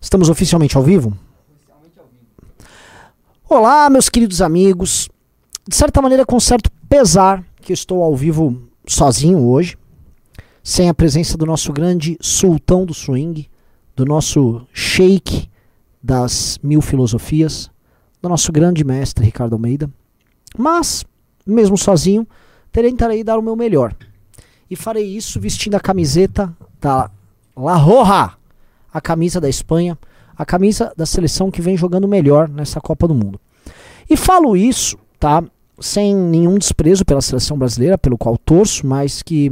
Estamos oficialmente ao vivo? Olá, meus queridos amigos. De certa maneira, com certo pesar, que estou ao vivo sozinho hoje, sem a presença do nosso grande sultão do swing, do nosso sheik das mil filosofias, do nosso grande mestre Ricardo Almeida. Mas, mesmo sozinho, tentarei dar o meu melhor. E farei isso vestindo a camiseta da La Roja, a camisa da Espanha, a camisa da seleção que vem jogando melhor nessa Copa do Mundo. E falo isso, tá? Sem nenhum desprezo pela seleção brasileira, pelo qual torço, mas que.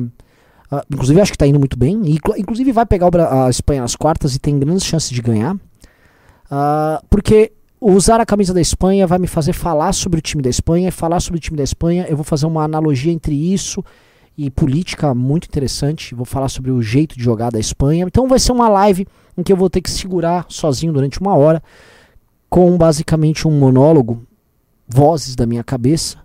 Uh, inclusive acho que está indo muito bem. E, inclusive vai pegar a Espanha nas quartas e tem grandes chances de ganhar. Uh, porque usar a camisa da Espanha vai me fazer falar sobre o time da Espanha. E falar sobre o time da Espanha, eu vou fazer uma analogia entre isso e política muito interessante. Vou falar sobre o jeito de jogar da Espanha. Então vai ser uma live em que eu vou ter que segurar sozinho durante uma hora, com basicamente um monólogo, vozes da minha cabeça,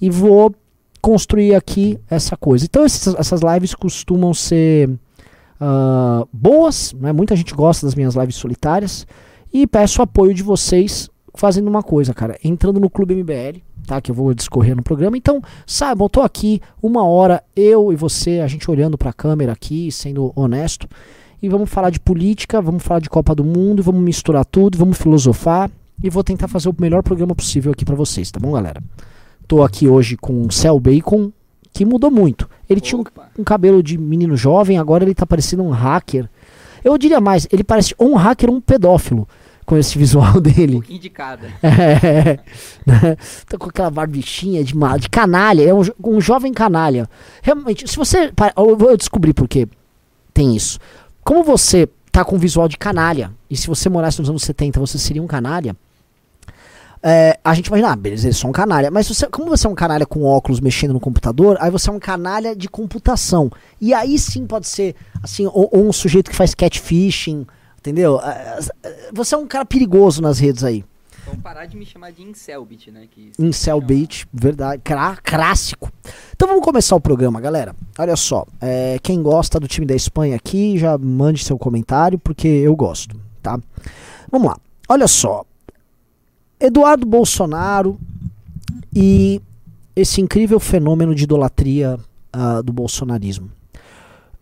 e vou construir aqui essa coisa. Então esses, essas lives costumam ser uh, boas, né? muita gente gosta das minhas lives solitárias, e peço apoio de vocês fazendo uma coisa, cara, entrando no Clube MBL, tá? Que eu vou discorrer no programa. Então, saibam, eu tô aqui uma hora, eu e você, a gente olhando pra câmera aqui, sendo honesto, e vamos falar de política, vamos falar de Copa do Mundo, vamos misturar tudo, vamos filosofar, e vou tentar fazer o melhor programa possível aqui para vocês, tá bom, galera? Tô aqui hoje com o Cell Bacon, que mudou muito. Ele Opa. tinha um, um cabelo de menino jovem, agora ele tá parecendo um hacker. Eu diria mais, ele parece um hacker, um pedófilo com esse visual dele. Um pouquinho de cada. É, né? tá com aquela barbichinha de, de canalha, é um, um jovem canalha. Realmente, se você. Eu vou descobrir por que tem isso. Como você tá com visual de canalha, e se você morasse nos anos 70, você seria um canalha. É, a gente imagina, ah, beleza, ele é só um canalha. Mas você, como você é um canalha com óculos mexendo no computador, aí você é um canalha de computação. E aí sim pode ser, assim, ou, ou um sujeito que faz catfishing, Entendeu? Você é um cara perigoso nas redes aí. Vamos parar de me chamar de Incelbit, né? Que Incelbit, verdade. Crá, clássico. Então vamos começar o programa, galera. Olha só. É, quem gosta do time da Espanha aqui, já mande seu comentário, porque eu gosto, tá? Vamos lá. Olha só. Eduardo Bolsonaro e esse incrível fenômeno de idolatria uh, do bolsonarismo.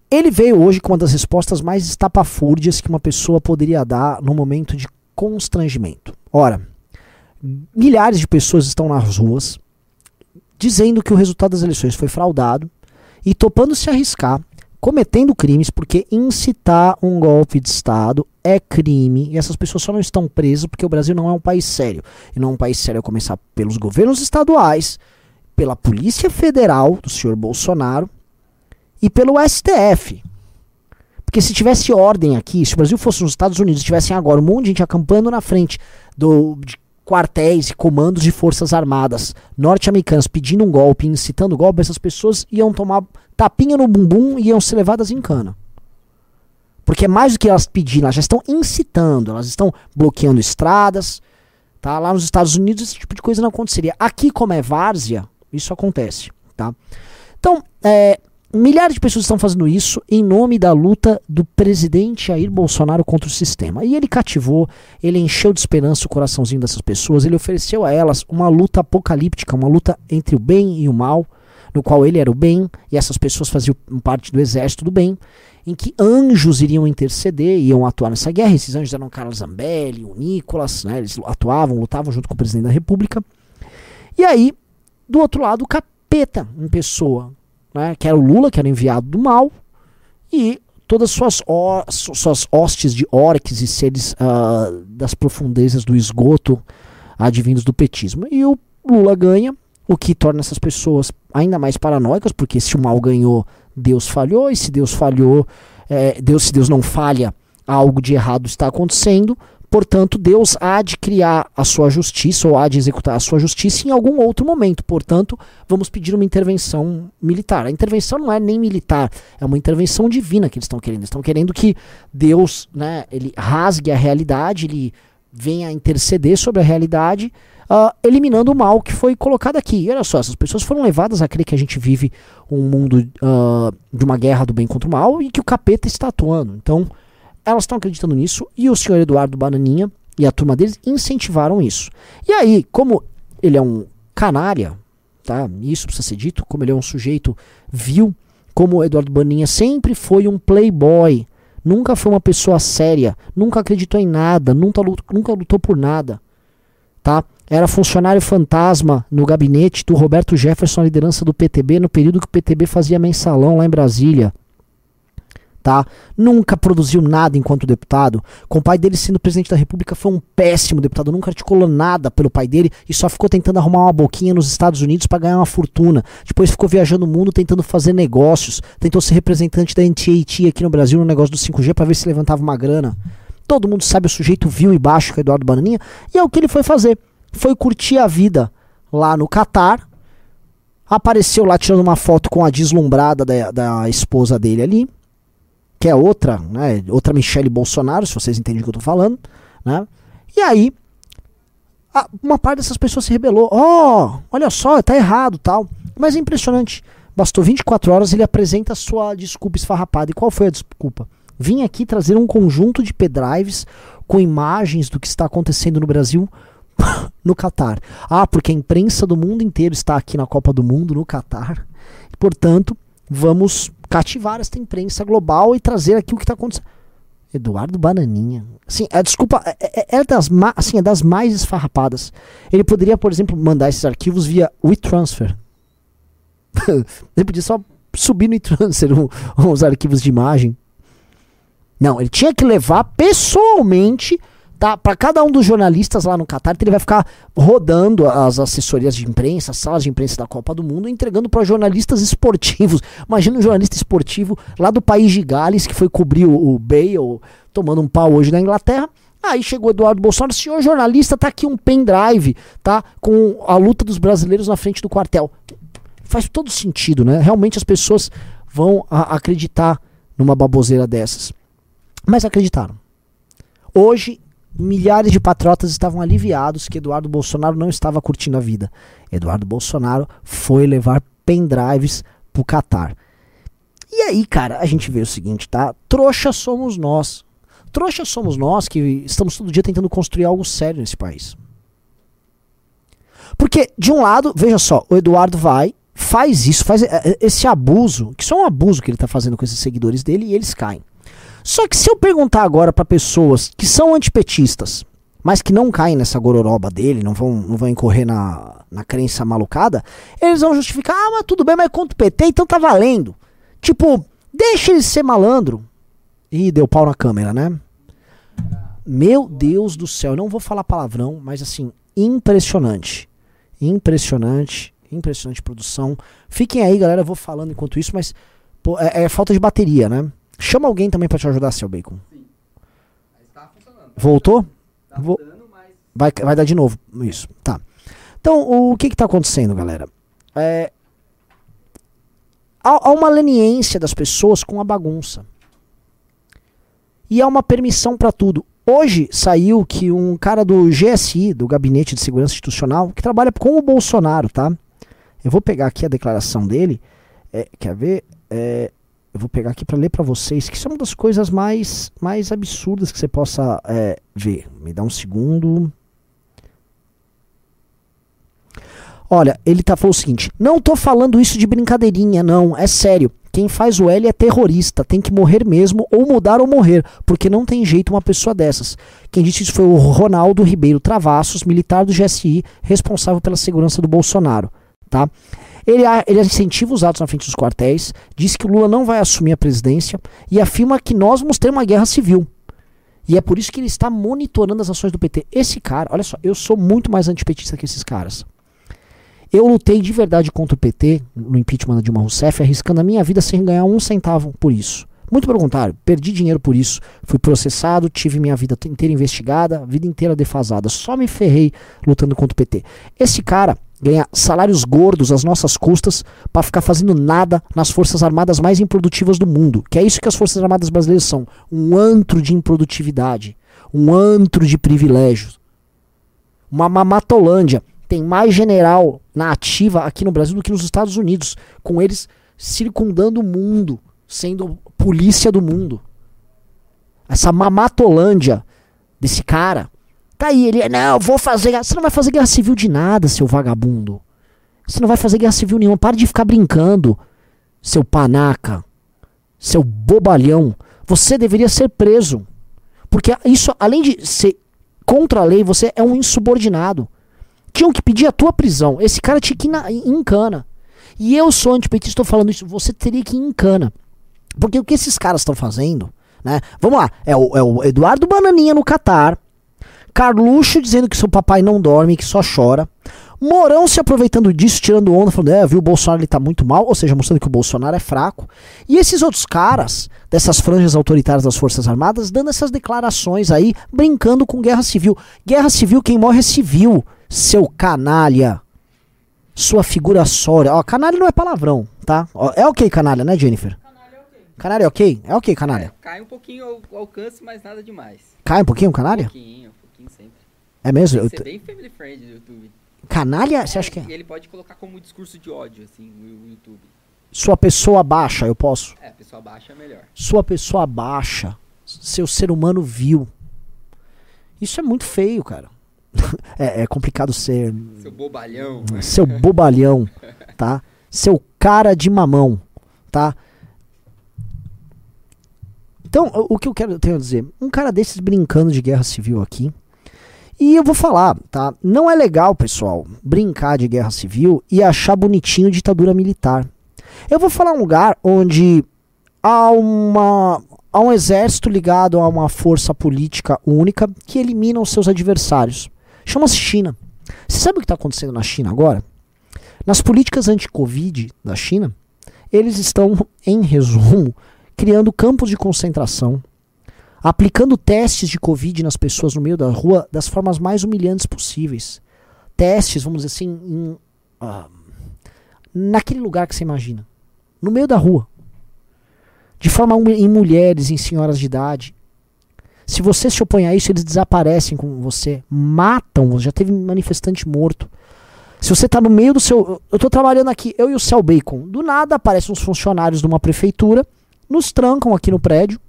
Ele veio hoje com uma das respostas mais estapafúrdias que uma pessoa poderia dar no momento de constrangimento. Ora, milhares de pessoas estão nas ruas dizendo que o resultado das eleições foi fraudado e topando se arriscar, cometendo crimes, porque incitar um golpe de Estado é crime e essas pessoas só não estão presas porque o Brasil não é um país sério. E não é um país sério a começar pelos governos estaduais, pela Polícia Federal do senhor Bolsonaro e pelo STF. Porque se tivesse ordem aqui, se o Brasil fosse nos Estados Unidos, tivessem agora um monte de gente acampando na frente do, de quartéis e comandos de forças armadas norte-americanas pedindo um golpe, incitando golpe, essas pessoas iam tomar tapinha no bumbum e iam ser levadas em cana. Porque é mais do que elas pedirem, elas já estão incitando, elas estão bloqueando estradas. Tá? Lá nos Estados Unidos esse tipo de coisa não aconteceria. Aqui, como é várzea, isso acontece. Tá? Então, é, Milhares de pessoas estão fazendo isso em nome da luta do presidente Jair Bolsonaro contra o sistema. E ele cativou, ele encheu de esperança o coraçãozinho dessas pessoas, ele ofereceu a elas uma luta apocalíptica, uma luta entre o bem e o mal, no qual ele era o bem e essas pessoas faziam parte do exército do bem, em que anjos iriam interceder, iam atuar nessa guerra. Esses anjos eram Carlos Zambelli, o Nicolas, né, eles atuavam, lutavam junto com o presidente da República. E aí, do outro lado, o capeta em pessoa, né, que era o Lula, que era enviado do mal, e todas suas, suas hostes de orques e seres uh, das profundezas do esgoto advindos do petismo. E o Lula ganha, o que torna essas pessoas ainda mais paranoicas, porque se o mal ganhou, Deus falhou, e se Deus falhou, é, Deus, se Deus não falha, algo de errado está acontecendo, Portanto, Deus há de criar a sua justiça ou há de executar a sua justiça em algum outro momento. Portanto, vamos pedir uma intervenção militar. A intervenção não é nem militar, é uma intervenção divina que eles estão querendo. Eles estão querendo que Deus, né, ele rasgue a realidade, ele venha interceder sobre a realidade, uh, eliminando o mal que foi colocado aqui. E olha só, essas pessoas foram levadas a crer que a gente vive um mundo uh, de uma guerra do bem contra o mal e que o capeta está atuando. Então, elas estão acreditando nisso e o senhor Eduardo Bananinha e a turma deles incentivaram isso. E aí, como ele é um canária, tá? Isso precisa ser dito, como ele é um sujeito vil, como o Eduardo Bananinha sempre foi um playboy, nunca foi uma pessoa séria, nunca acreditou em nada, nunca lutou, nunca lutou por nada, tá? Era funcionário fantasma no gabinete do Roberto Jefferson, a liderança do PTB, no período que o PTB fazia mensalão lá em Brasília. Nunca produziu nada enquanto deputado. Com o pai dele sendo presidente da República, foi um péssimo deputado. Nunca articulou nada pelo pai dele e só ficou tentando arrumar uma boquinha nos Estados Unidos para ganhar uma fortuna. Depois ficou viajando o mundo tentando fazer negócios. Tentou ser representante da NTAT aqui no Brasil no negócio do 5G para ver se levantava uma grana. Todo mundo sabe o sujeito vil e baixo que é Eduardo Bananinha. E é o que ele foi fazer. Foi curtir a vida lá no Catar. Apareceu lá tirando uma foto com a deslumbrada da, da esposa dele ali que é outra, né, outra Michelle Bolsonaro, se vocês entendem o que eu tô falando, né? E aí, a, uma parte dessas pessoas se rebelou. Ó, oh, olha só, tá errado, tal. Mas é impressionante. Bastou 24 horas ele apresenta a sua desculpa esfarrapada. E qual foi a desculpa? Vim aqui trazer um conjunto de pendrives com imagens do que está acontecendo no Brasil no Catar. Ah, porque a imprensa do mundo inteiro está aqui na Copa do Mundo no Catar. Portanto, vamos cativar esta imprensa global e trazer aqui o que está acontecendo. Eduardo Bananinha. Assim, a desculpa é, é, é, das, assim, é das mais esfarrapadas. Ele poderia, por exemplo, mandar esses arquivos via WeTransfer. ele podia só subir no WeTransfer os arquivos de imagem. Não, ele tinha que levar pessoalmente tá? Para cada um dos jornalistas lá no Catar, ele vai ficar rodando as assessorias de imprensa, as salas de imprensa da Copa do Mundo, entregando para jornalistas esportivos. Imagina um jornalista esportivo lá do país de Gales que foi cobrir o, o Bale tomando um pau hoje na Inglaterra. Aí chegou Eduardo Bolsonaro, senhor jornalista, tá aqui um pendrive, tá? Com a luta dos brasileiros na frente do quartel. Faz todo sentido, né? Realmente as pessoas vão acreditar numa baboseira dessas. Mas acreditaram. Hoje milhares de patriotas estavam aliviados que Eduardo Bolsonaro não estava curtindo a vida. Eduardo Bolsonaro foi levar pendrives pro Catar. E aí, cara, a gente vê o seguinte, tá? Trouxa somos nós. Trouxa somos nós que estamos todo dia tentando construir algo sério nesse país. Porque, de um lado, veja só, o Eduardo vai, faz isso, faz esse abuso, que só é um abuso que ele tá fazendo com esses seguidores dele e eles caem. Só que se eu perguntar agora para pessoas que são antipetistas, mas que não caem nessa gororoba dele, não vão, não vão incorrer na, na crença malucada, eles vão justificar, ah, mas tudo bem, mas contra o PT, então tá valendo. Tipo, deixa ele ser malandro. Ih, deu pau na câmera, né? Meu Deus do céu, eu não vou falar palavrão, mas assim, impressionante. Impressionante, impressionante produção. Fiquem aí, galera, eu vou falando enquanto isso, mas pô, é, é falta de bateria, né? Chama alguém também para te ajudar, seu Bacon. Sim. Tá funcionando. Voltou? Tá Vou... vai, vai dar de novo. Isso, tá. Então, o que que tá acontecendo, galera? É... Há, há uma leniência das pessoas com a bagunça. E há uma permissão para tudo. Hoje saiu que um cara do GSI, do Gabinete de Segurança Institucional, que trabalha com o Bolsonaro, tá? Eu vou pegar aqui a declaração dele. É, quer ver? É, eu vou pegar aqui para ler para vocês, que são uma das coisas mais, mais absurdas que você possa é, ver. Me dá um segundo. Olha, ele tá falando o seguinte: não tô falando isso de brincadeirinha, não, é sério. Quem faz o L é terrorista, tem que morrer mesmo, ou mudar ou morrer, porque não tem jeito uma pessoa dessas. Quem disse isso foi o Ronaldo Ribeiro Travassos, militar do GSI, responsável pela segurança do Bolsonaro, tá? Ele, ele incentiva os atos na frente dos quartéis, diz que o Lula não vai assumir a presidência e afirma que nós vamos ter uma guerra civil. E é por isso que ele está monitorando as ações do PT. Esse cara, olha só, eu sou muito mais antipetista que esses caras. Eu lutei de verdade contra o PT no impeachment da Dilma Rousseff, arriscando a minha vida sem ganhar um centavo por isso. Muito pelo contrário, perdi dinheiro por isso, fui processado, tive minha vida inteira investigada, vida inteira defasada, só me ferrei lutando contra o PT. Esse cara ganha salários gordos às nossas custas para ficar fazendo nada nas forças armadas mais improdutivas do mundo, que é isso que as forças armadas brasileiras são, um antro de improdutividade, um antro de privilégios, uma mamatolândia. Tem mais general na ativa aqui no Brasil do que nos Estados Unidos, com eles circundando o mundo, sendo polícia do mundo. essa mamatolândia desse cara. Tá aí, ele, não, eu vou fazer. Você não vai fazer guerra civil de nada, seu vagabundo. Você não vai fazer guerra civil nenhuma. Para de ficar brincando, seu panaca, seu bobalhão. Você deveria ser preso. Porque isso, além de ser contra a lei, você é um insubordinado. Tinham que pedir a tua prisão. Esse cara tinha que ir em cana. E eu sou antipetista, estou falando isso. Você teria que ir em cana. Porque o que esses caras estão fazendo, né? Vamos lá, é o, é o Eduardo Bananinha no Catar, Carluxo dizendo que seu papai não dorme, que só chora. Morão se aproveitando disso, tirando onda, falando, é, viu, o Bolsonaro ele tá muito mal, ou seja, mostrando que o Bolsonaro é fraco. E esses outros caras, dessas franjas autoritárias das Forças Armadas, dando essas declarações aí, brincando com guerra civil. Guerra civil, quem morre é civil, seu canalha. Sua figura sória. Ó, canalha não é palavrão, tá? Ó, é ok, canalha, né, Jennifer? Canalha é ok? É ok, canalha. É, cai um pouquinho o alcance, mas nada demais. Cai um pouquinho, canalha? Um pouquinho, pouquinho sempre. É mesmo? Tem Eu que ser bem family friend no YouTube. Canalha, você acha que E é? ele pode colocar como discurso de ódio, assim, no YouTube. Sua pessoa baixa, eu posso? É, pessoa baixa é melhor. Sua pessoa baixa, seu ser humano vil. Isso é muito feio, cara. é, é complicado ser Seu bobalhão. seu bobalhão, tá? Seu cara de mamão, tá? Então, o que eu quero tenho a dizer, um cara desses brincando de guerra civil aqui. E eu vou falar, tá? Não é legal, pessoal, brincar de guerra civil e achar bonitinho ditadura militar. Eu vou falar um lugar onde há uma há um exército ligado a uma força política única que elimina os seus adversários. Chama-se China. Você sabe o que está acontecendo na China agora? Nas políticas anti-Covid da China, eles estão, em resumo, criando campos de concentração, aplicando testes de Covid nas pessoas no meio da rua das formas mais humilhantes possíveis. Testes, vamos dizer assim, em, ah, naquele lugar que você imagina. No meio da rua. De forma hum- em mulheres, em senhoras de idade. Se você se opõe a isso, eles desaparecem com você, matam. Já teve manifestante morto. Se você tá no meio do seu. Eu tô trabalhando aqui, eu e o Cel Bacon. Do nada aparecem uns funcionários de uma prefeitura, nos trancam aqui no prédio,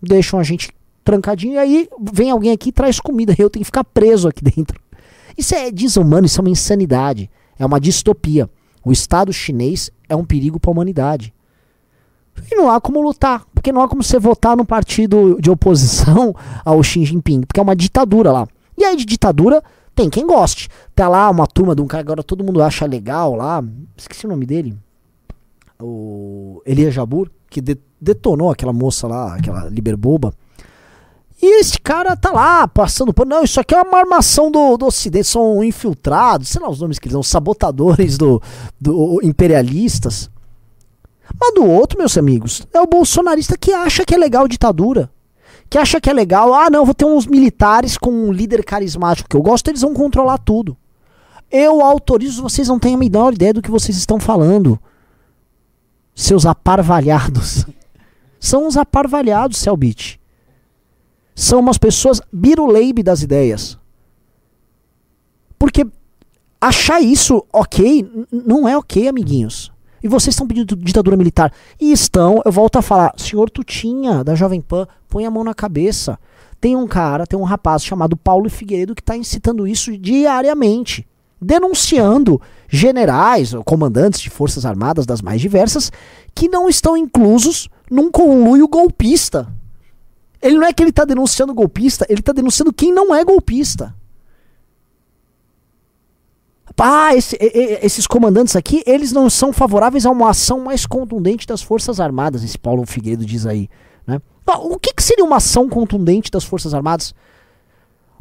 deixam a gente trancadinho, e aí vem alguém aqui e traz comida. Eu tenho que ficar preso aqui dentro. Isso é desumano, isso é uma insanidade. É uma distopia. O Estado chinês é um perigo para a humanidade. E não há como lutar, porque não há como você votar no partido de oposição ao Xi Jinping, porque é uma ditadura lá. E aí de ditadura tem quem goste. Tá lá uma turma de um cara que agora todo mundo acha legal lá, esqueci o nome dele. O Elias Jabur, que de- detonou aquela moça lá, aquela liberboba. E esse cara tá lá, passando por. Não, isso aqui é uma armação do, do Ocidente, são infiltrados, sei lá os nomes que eles são, sabotadores do, do imperialistas. Mas do outro, meus amigos, é o bolsonarista que acha que é legal ditadura. Que acha que é legal, ah não, vou ter uns militares com um líder carismático que eu gosto, eles vão controlar tudo. Eu autorizo, vocês não têm a menor ideia do que vocês estão falando. Seus aparvalhados. São uns aparvalhados, Selbit. São umas pessoas biruleibe das ideias. Porque achar isso ok, não é ok, amiguinhos. E vocês estão pedindo ditadura militar. E estão, eu volto a falar, senhor Tutinha, da Jovem Pan, põe a mão na cabeça. Tem um cara, tem um rapaz chamado Paulo Figueiredo que está incitando isso diariamente. Denunciando generais comandantes de forças armadas das mais diversas que não estão inclusos num conluio golpista. Ele não é que ele está denunciando golpista, ele está denunciando quem não é golpista. Ah, esse- esses comandantes aqui, eles não são favoráveis a uma ação mais contundente das Forças Armadas, esse Paulo Figueiredo diz aí. Né? O que, que seria uma ação contundente das Forças Armadas?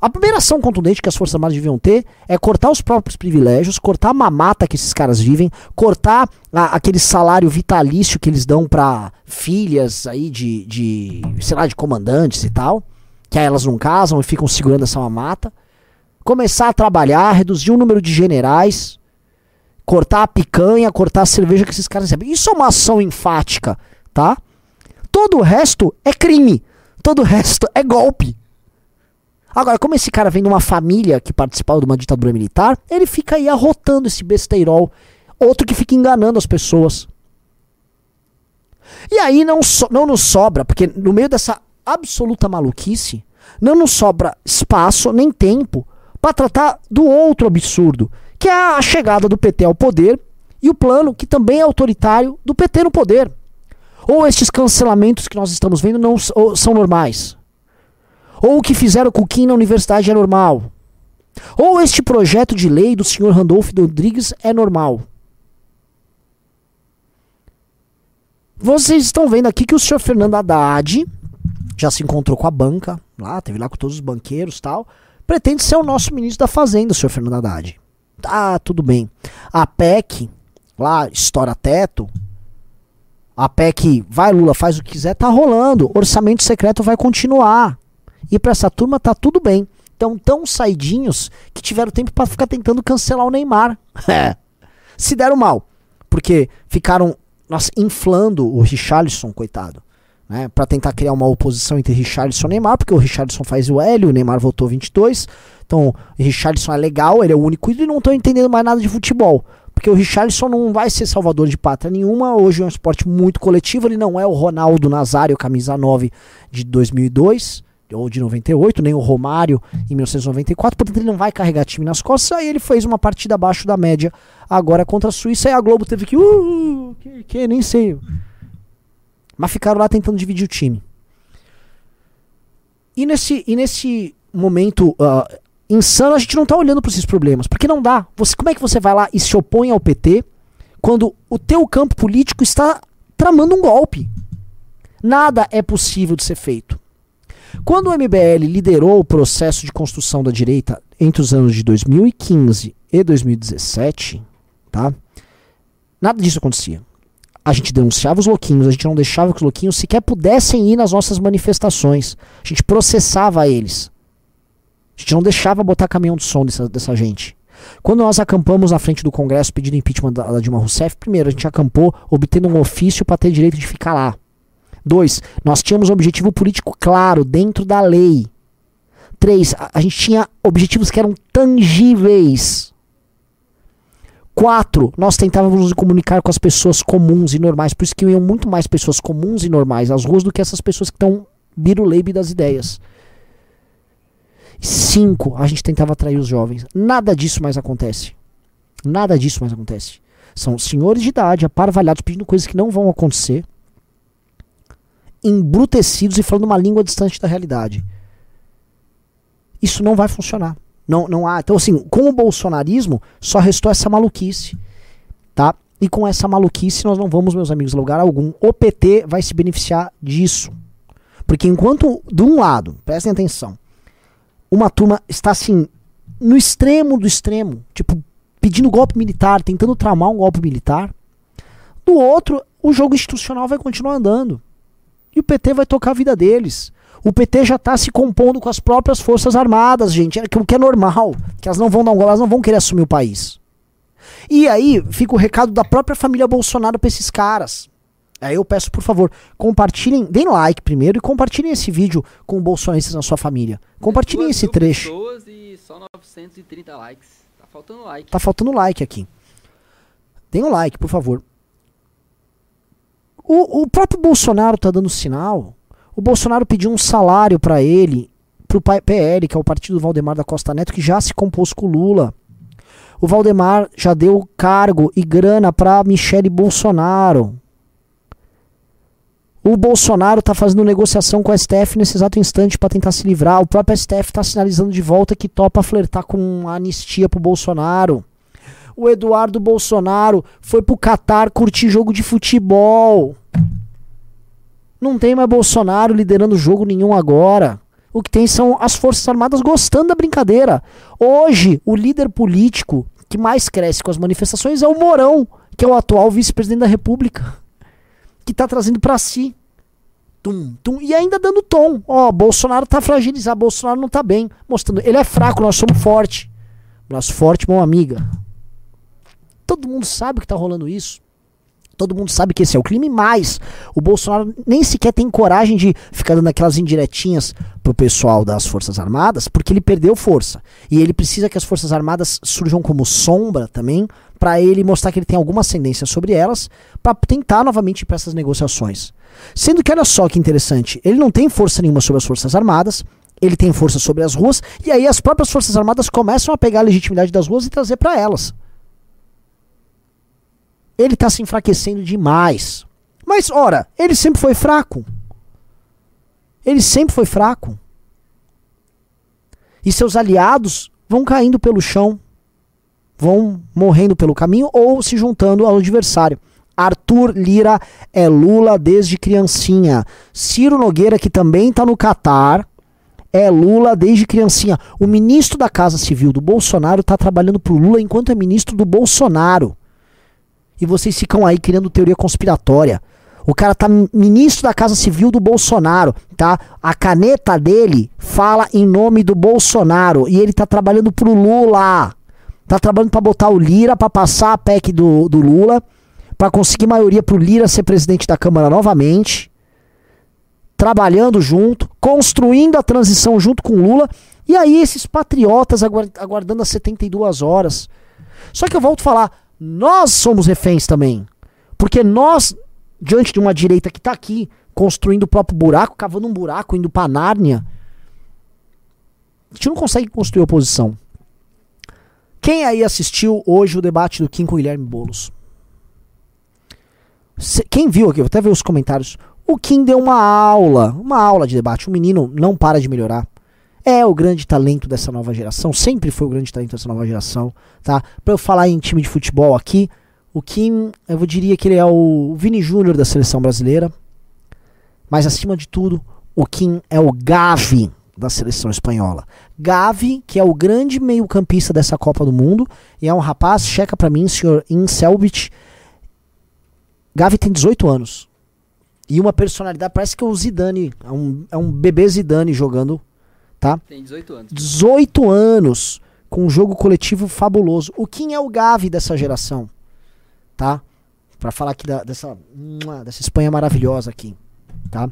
A primeira ação contundente que as Forças Armadas deviam ter é cortar os próprios privilégios, cortar a mamata que esses caras vivem, cortar a- aquele salário vitalício que eles dão pra filhas aí de, de, sei lá, de comandantes e tal, que aí elas não casam e ficam segurando essa mamata começar a trabalhar, reduzir o número de generais, cortar a picanha, cortar a cerveja que esses caras recebem. Isso é uma ação enfática, tá? Todo o resto é crime. Todo o resto é golpe. Agora, como esse cara vem de uma família que participava de uma ditadura militar, ele fica aí arrotando esse besteirol. Outro que fica enganando as pessoas. E aí não, so- não nos sobra, porque no meio dessa absoluta maluquice, não nos sobra espaço nem tempo para tratar do outro absurdo, que é a chegada do PT ao poder e o plano que também é autoritário do PT no poder. Ou estes cancelamentos que nós estamos vendo não são normais. Ou o que fizeram com o Kim na universidade é normal. Ou este projeto de lei do senhor Randolph Rodrigues é normal. Vocês estão vendo aqui que o senhor Fernando Haddad já se encontrou com a banca, lá, teve lá com todos os banqueiros tal. Pretende ser o nosso ministro da Fazenda, senhor Fernando Haddad. Tá, tudo bem. A PEC, lá, estoura teto. A PEC, vai Lula, faz o que quiser, tá rolando. Orçamento secreto vai continuar. E para essa turma tá tudo bem. Então, tão saidinhos que tiveram tempo para ficar tentando cancelar o Neymar. É. Se deram mal. Porque ficaram nós inflando o Richarlison, coitado. Né, para tentar criar uma oposição entre Richarlison e Neymar, porque o Richarlison faz o L, o Neymar votou 22. Então, Richarlison é legal, ele é o único e não estão entendendo mais nada de futebol. Porque o Richarlison não vai ser salvador de pátria nenhuma. Hoje é um esporte muito coletivo. Ele não é o Ronaldo Nazário, camisa 9 de 2002 ou de 98, nem o Romário em 1994, portanto ele não vai carregar time nas costas. Aí ele fez uma partida abaixo da média agora contra a Suíça e a Globo teve que, uh, que, que nem sei. Mas ficaram lá tentando dividir o time. E nesse, e nesse momento uh, insano, a gente não tá olhando para esses problemas, porque não dá. Você, como é que você vai lá e se opõe ao PT quando o teu campo político está tramando um golpe? Nada é possível de ser feito. Quando o MBL liderou o processo de construção da direita entre os anos de 2015 e 2017, tá? Nada disso acontecia. A gente denunciava os louquinhos, a gente não deixava que os louquinhos sequer pudessem ir nas nossas manifestações. A gente processava eles. A gente não deixava botar caminhão de som dessa, dessa gente. Quando nós acampamos na frente do Congresso pedindo impeachment da, da Dilma Rousseff, primeiro, a gente acampou obtendo um ofício para ter direito de ficar lá. Dois, nós tínhamos um objetivo político claro, dentro da lei. Três, a, gente tinha objetivos que eram tangíveis. Quatro, nós tentávamos nos comunicar com as pessoas comuns e normais, por isso que iam muito mais pessoas comuns e normais às ruas do que essas pessoas que estão biruleibe das ideias. Cinco, a gente tentava atrair os jovens. Nada disso mais acontece. Nada disso mais acontece. São senhores de idade, aparvalhados, pedindo coisas que não vão acontecer embrutecidos e falando uma língua distante da realidade. Isso não vai funcionar. Não, não há. Então, assim, com o bolsonarismo, só restou essa maluquice. Tá? E com essa maluquice, nós não vamos, meus amigos, lugar algum. O PT vai se beneficiar disso. Porque enquanto, de um lado, prestem atenção, uma turma está assim, no extremo do extremo, tipo, pedindo golpe militar, tentando tramar um golpe militar, do outro, o jogo institucional vai continuar andando. E o PT vai tocar a vida deles. O PT já está se compondo com as próprias forças armadas, gente, é o que é normal, que elas não vão dar um gol, elas não vão querer assumir o país. E aí fica o recado da própria família Bolsonaro para esses caras. Aí eu peço, por favor, compartilhem, deem like primeiro e compartilhem esse vídeo com bolsonaristas na sua família. Compartilhem esse trecho. pessoas e só 930 likes. Tá faltando like. Tá faltando like aqui. Deem um like, por favor. O, o próprio Bolsonaro tá dando sinal. O Bolsonaro pediu um salário para ele, pro PL, que é o partido do Valdemar da Costa Neto, que já se compôs com o Lula. O Valdemar já deu cargo e grana para Michele Bolsonaro. O Bolsonaro está fazendo negociação com a STF nesse exato instante para tentar se livrar. O próprio STF está sinalizando de volta que topa flertar com anistia pro Bolsonaro o Eduardo Bolsonaro foi pro Catar curtir jogo de futebol. Não tem mais Bolsonaro liderando jogo nenhum agora. O que tem são as Forças Armadas gostando da brincadeira. Hoje, o líder político que mais cresce com as manifestações é o Mourão, que é o atual vice-presidente da República, que tá trazendo para si. Tum, tum, e ainda dando tom. Ó, Bolsonaro tá fragilizado, Bolsonaro não tá bem. Mostrando, ele é fraco, nós somos forte. Nós forte, mão amiga. Todo mundo sabe que tá rolando isso. Todo mundo sabe que esse é o clima, mas o Bolsonaro nem sequer tem coragem de ficar dando aquelas indiretinhas pro pessoal das Forças Armadas, porque ele perdeu força. E ele precisa que as Forças Armadas surjam como sombra também, para ele mostrar que ele tem alguma ascendência sobre elas, para tentar novamente para essas negociações. Sendo que olha só que interessante, ele não tem força nenhuma sobre as Forças Armadas, ele tem força sobre as ruas, e aí as próprias Forças Armadas começam a pegar a legitimidade das ruas e trazer para elas ele está se enfraquecendo demais. Mas, ora, ele sempre foi fraco. Ele sempre foi fraco. E seus aliados vão caindo pelo chão, vão morrendo pelo caminho ou se juntando ao adversário. Arthur Lira é Lula desde criancinha. Ciro Nogueira, que também está no Catar, é Lula desde criancinha. O ministro da Casa Civil do Bolsonaro está trabalhando para o Lula enquanto é ministro do Bolsonaro e vocês ficam aí criando teoria conspiratória. O cara tá ministro da Casa Civil do Bolsonaro, tá? A caneta dele fala em nome do Bolsonaro e ele tá trabalhando pro Lula. Tá trabalhando para botar o Lira para passar a PEC do, do Lula, para conseguir maioria pro Lira ser presidente da Câmara novamente. Trabalhando junto, construindo a transição junto com o Lula. E aí esses patriotas aguardando as 72 horas. Só que eu volto a falar, nós somos reféns também. Porque nós, diante de uma direita que está aqui, construindo o próprio buraco, cavando um buraco, indo para Nárnia, a gente não consegue construir oposição. Quem aí assistiu hoje o debate do Kim com o Guilherme Boulos? Quem viu aqui, vou até ver os comentários. O Kim deu uma aula, uma aula de debate. O menino não para de melhorar é o grande talento dessa nova geração, sempre foi o grande talento dessa nova geração, tá? Para eu falar em time de futebol aqui, o Kim, eu diria que ele é o Vini Júnior da seleção brasileira, mas acima de tudo, o Kim é o Gavi da seleção espanhola. Gavi, que é o grande meio-campista dessa Copa do Mundo, e é um rapaz, checa para mim, senhor Inselbit. Gavi tem 18 anos. E uma personalidade, parece que é o Zidane, é um, é um bebê Zidane jogando tá? Tem 18 anos. 18 anos com um jogo coletivo fabuloso. O Kim é o Gavi dessa geração, tá? Para falar aqui da, dessa dessa Espanha maravilhosa aqui, tá?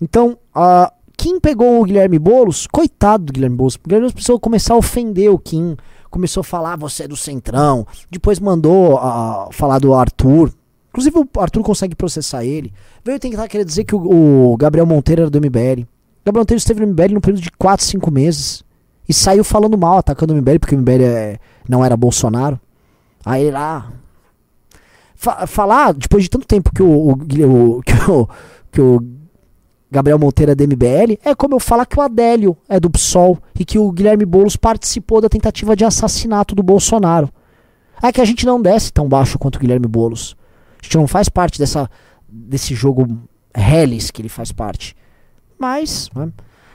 Então, uh, Kim pegou o Guilherme Bolos, coitado do Guilherme Bolos. O Guilherme Boulos precisou começar a ofender o Kim, começou a falar você é do Centrão, depois mandou uh, falar do Arthur. Inclusive o Arthur consegue processar ele. Veio tentar querer dizer que o, o Gabriel Monteiro era do MBL. Gabriel Monteiro esteve no MBL no período de 4, 5 meses. E saiu falando mal, atacando o MBL, porque o MBL é, não era Bolsonaro. Aí lá. Fa falar, depois de tanto tempo que o, o, que o, que o Gabriel Monteiro é do MBL, é como eu falar que o Adélio é do PSOL e que o Guilherme Boulos participou da tentativa de assassinato do Bolsonaro. É que a gente não desce tão baixo quanto o Guilherme Boulos. A gente não faz parte dessa, desse jogo Hellis que ele faz parte. Mas, né?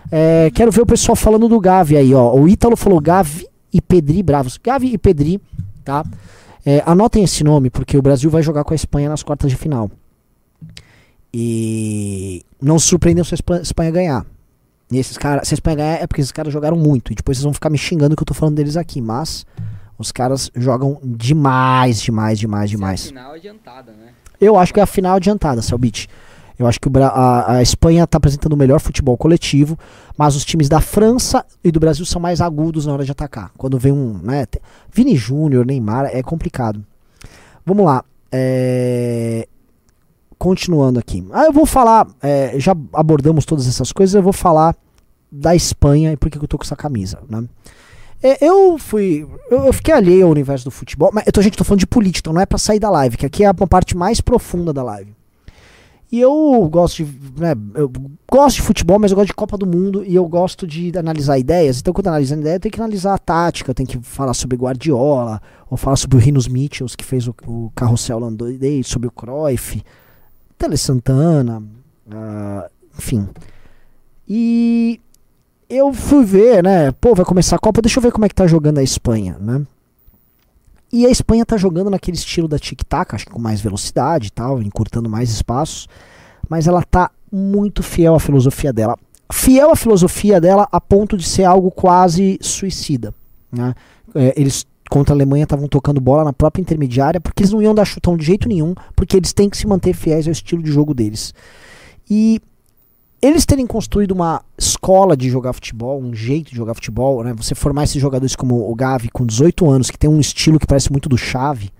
é, quero ver o pessoal falando do Gavi aí, ó. O Ítalo falou Gavi e Pedri bravos. Gavi e Pedri, tá? É, anotem esse nome, porque o Brasil vai jogar com a Espanha nas quartas de final. E não se surpreendam se a Espanha ganhar. E esses cara, se a Espanha ganhar é porque esses caras jogaram muito. E depois vocês vão ficar me xingando que eu tô falando deles aqui. Mas os caras jogam demais, demais, demais, demais. É a final adiantada, né? Eu acho que é a final adiantada, Selbit. Eu acho que a, a Espanha está apresentando o melhor futebol coletivo, mas os times da França e do Brasil são mais agudos na hora de atacar. Quando vem um. Né, Vini Júnior, Neymar, é complicado. Vamos lá. É, continuando aqui. Ah, eu vou falar. É, já abordamos todas essas coisas, eu vou falar da Espanha e por que eu tô com essa camisa. Né? É, eu fui. Eu, eu, fiquei alheio ao universo do futebol. Mas, tô, gente, tô falando de política, então não é para sair da live, que aqui é a parte mais profunda da live. E eu gosto de, né, eu gosto de futebol, mas eu gosto de Copa do Mundo e eu gosto de analisar ideias. Então, quando eu analiso a ideia, eu tenho que analisar a tática, eu tenho que falar sobre Guardiola, ou falar sobre o Rinos Mitchells, que fez o, o carrossel holandês, sobre o Cruyff, Tele Santana, uh, enfim. E eu fui ver, né, pô, vai começar a Copa, deixa eu ver como é que tá jogando a Espanha, né. E a Espanha tá jogando naquele estilo da tic-tac, acho que com mais velocidade e tal, encurtando mais espaços, mas ela tá muito fiel à filosofia dela. Fiel à filosofia dela a ponto de ser algo quase suicida. Né? É, eles contra a Alemanha estavam tocando bola na própria intermediária, porque eles não iam dar chutão de jeito nenhum, porque eles têm que se manter fiéis ao estilo de jogo deles. E eles terem construído uma escola de jogar futebol, um jeito de jogar futebol, né? Você formar esses jogadores como o Gavi com 18 anos, que tem um estilo que parece muito do Xavi,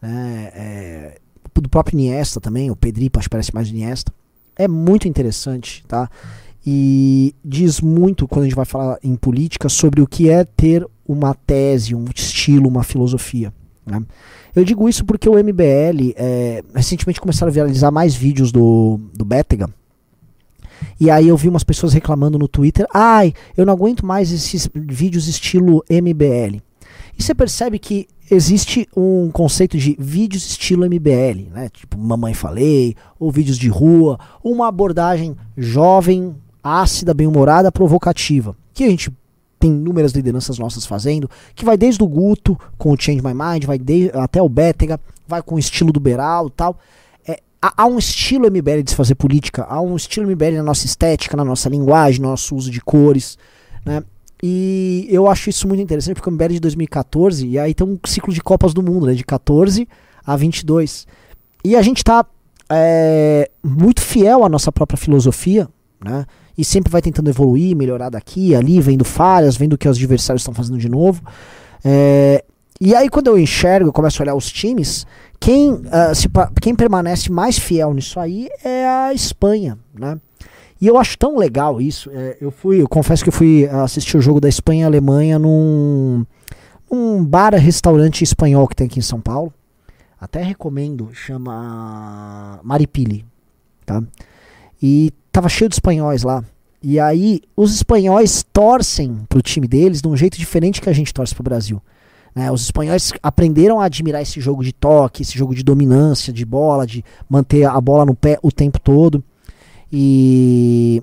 né? É, do próprio Iniesta também, o que parece mais Iniesta. É muito interessante, tá? E diz muito quando a gente vai falar em política sobre o que é ter uma tese, um estilo, uma filosofia. Né? Eu digo isso porque o MBL é, recentemente começaram a viralizar mais vídeos do, do Bétega. E aí eu vi umas pessoas reclamando no Twitter: ai, eu não aguento mais esses vídeos estilo MBL. E você percebe que existe um conceito de vídeos estilo MBL, né? Tipo Mamãe Falei, ou vídeos de rua, uma abordagem jovem, ácida, bem-humorada, provocativa. Que a gente tem inúmeras lideranças nossas fazendo, que vai desde o Guto com o Change My Mind, vai de, até o Bétega, vai com o estilo do Beral e tal. Há, há, um estilo MBL de se fazer política, há um estilo MBL na nossa estética, na nossa linguagem, no nosso uso de cores, né? E eu acho isso muito interessante, porque o MBL é de 2014, e aí tem um ciclo de Copas do Mundo, né? De 14 a 22. E a gente tá é, muito fiel à nossa própria filosofia, né? e sempre vai tentando evoluir, melhorar daqui, ali, vendo falhas, vendo o que os adversários estão fazendo de novo. É, e aí, quando eu enxergo, eu começo a olhar os times, quem, uh, se, quem permanece mais fiel nisso aí é a Espanha, né? E eu acho tão legal isso. É, eu fui, eu confesso que eu fui assistir o jogo da Espanha e Alemanha num, num bar restaurante espanhol que tem aqui em São Paulo. Até recomendo, chama Maripili, tá? E tava cheio de espanhóis lá. E aí os espanhóis torcem pro time deles de um jeito diferente que a gente torce pro Brasil. Né? Os espanhóis aprenderam a admirar esse jogo de toque, esse jogo de dominância de bola, de manter a bola no pé o tempo todo. E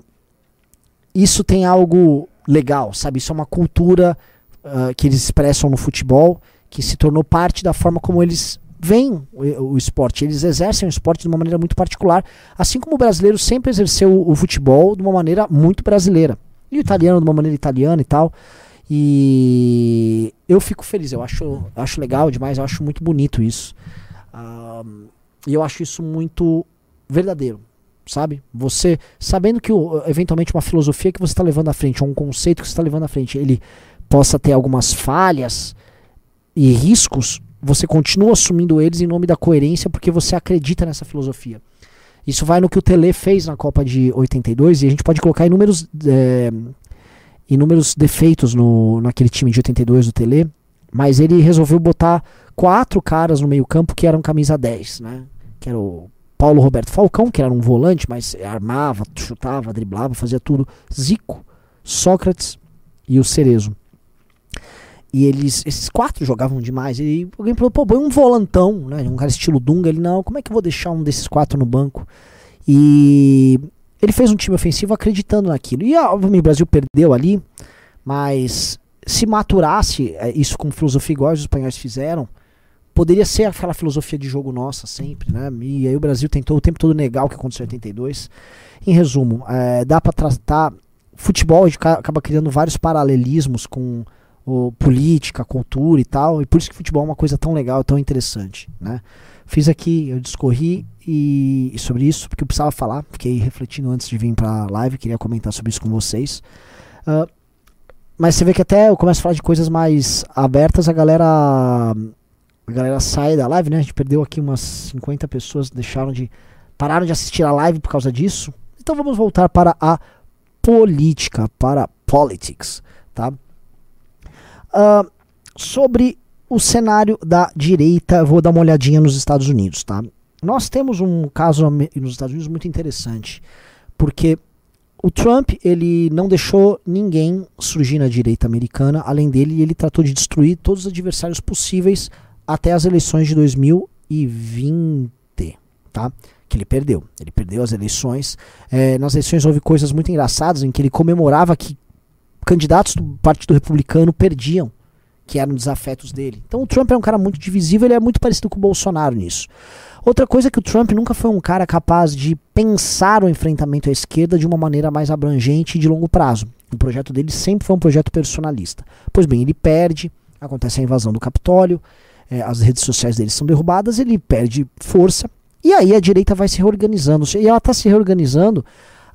isso tem algo legal, sabe? Isso é uma cultura uh, que eles expressam no futebol, que se tornou parte da forma como eles veem o, o, esporte, eles exercem o esporte de uma maneira muito particular, assim como o brasileiro sempre exerceu o, o futebol de uma maneira muito brasileira, e o italiano de uma maneira italiana e tal. E eu fico feliz, eu acho, acho legal demais, eu acho muito bonito isso. E eu acho isso muito verdadeiro, sabe? Você, sabendo que eventualmente uma filosofia que você está levando à frente, ou um conceito que você está levando à frente, ele possa ter algumas falhas e riscos, você continua assumindo eles em nome da coerência porque você acredita nessa filosofia. Isso vai no que o Tele fez na Copa de 82 e a gente pode colocar inúmeros, é, inúmeros defeitos no, naquele time de 82 do Tele, mas ele resolveu botar quatro caras no meio campo que eram camisa 10, né? Que era o Paulo Roberto Falcão, que era um volante, mas armava, chutava, driblava, fazia tudo. Zico, Sócrates e o Cerezo. E eles, esses quatro jogavam demais. E alguém falou, pô, põe um volantão, né? Um cara estilo Dunga. Ele, não, como é que eu vou deixar um desses quatro no banco? E ele fez um time ofensivo acreditando naquilo. E obviamente o Brasil perdeu ali, mas se maturasse é, isso com filosofia igual os espanhóis fizeram, poderia ser aquela filosofia de jogo nossa sempre, né? E aí o Brasil tentou o tempo todo negar o que aconteceu em 82. Em resumo, é, dá para tratar futebol, acaba criando vários paralelismos com o, política, cultura e tal, e por isso que futebol é uma coisa tão legal, tão interessante, né? Fiz aqui, eu discorri e, e sobre isso, porque eu precisava falar, fiquei refletindo antes de vir pra live, queria comentar sobre isso com vocês. Uh, mas você vê que até eu começo a falar de coisas mais abertas, a galera a galera sai da live, né? A gente perdeu aqui umas 50 pessoas, deixaram de pararam de assistir a live por causa disso. Então vamos voltar para a política, para politics, tá? Uh, sobre o cenário da direita, vou dar uma olhadinha nos Estados Unidos, tá? Nós temos um caso nos Estados Unidos muito interessante, porque o Trump ele não deixou ninguém surgir na direita americana, além dele, ele tratou de destruir todos os adversários possíveis até as eleições de 2020, tá? Que ele perdeu. Ele perdeu as eleições. É, nas eleições houve coisas muito engraçadas em que ele comemorava que candidatos do Partido Republicano perdiam, que eram desafetos dele. Então o Trump é um cara muito divisível, ele é muito parecido com o Bolsonaro nisso. Outra coisa é que o Trump nunca foi um cara capaz de pensar o enfrentamento à esquerda de uma maneira mais abrangente e de longo prazo. O projeto dele sempre foi um projeto personalista. Pois bem, ele perde, acontece a invasão do Capitólio, é, as redes sociais dele são derrubadas, ele perde força, e aí a direita vai se reorganizando. E ela está se reorganizando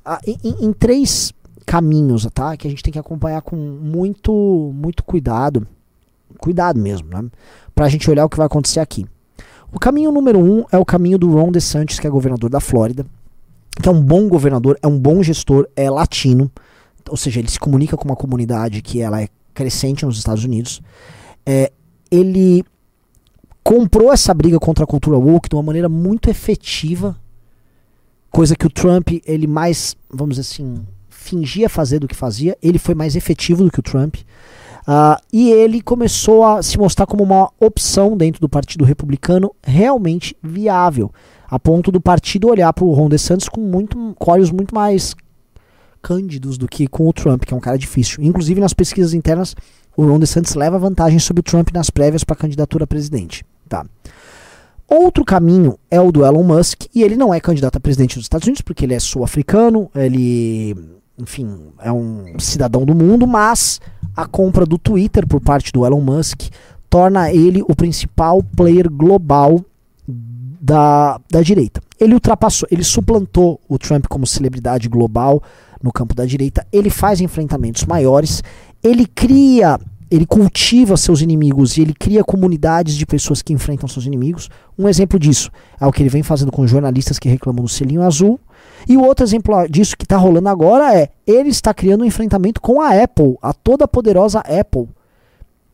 ah, em, em, três caminhos, tá? Que a gente tem que acompanhar com muito, muito cuidado. Cuidado mesmo, né? Pra gente olhar o que vai acontecer aqui. O caminho número um é o caminho do Ron DeSantis, que é governador da Flórida, que é um bom governador, é um bom gestor, é latino, ou seja, ele se comunica com uma comunidade que ela é crescente nos Estados Unidos. É, ele comprou essa briga contra a cultura woke de uma maneira muito efetiva, coisa que o Trump ele mais, vamos dizer assim, fingia fazer do que fazia. Ele foi mais efetivo do que o Trump. Uh, e ele começou a se mostrar como uma opção dentro do Partido Republicano realmente viável, a ponto do partido olhar para o Ron DeSantis com, muito, com olhos muito mais cândidos do que com o Trump, que é um cara difícil. Inclusive nas pesquisas internas, o Ron DeSantis leva vantagem sobre o Trump nas prévias para a candidatura a presidente. Tá. Outro caminho é o do Elon Musk, e ele não é candidato a presidente dos Estados Unidos, porque ele é sul-africano, ele, enfim, é um cidadão do mundo, mas a compra do Twitter por parte do Elon Musk torna ele o principal player global da, da direita. Ele ultrapassou, ele suplantou o Trump como celebridade global no campo da direita, ele faz enfrentamentos maiores, ele cria, ele cultiva seus inimigos e ele cria comunidades de pessoas que enfrentam seus inimigos. Um exemplo disso é o que ele vem fazendo com jornalistas que reclamam do selinho azul e o outro exemplo disso que está rolando agora é ele está criando um enfrentamento com a Apple, a toda poderosa Apple.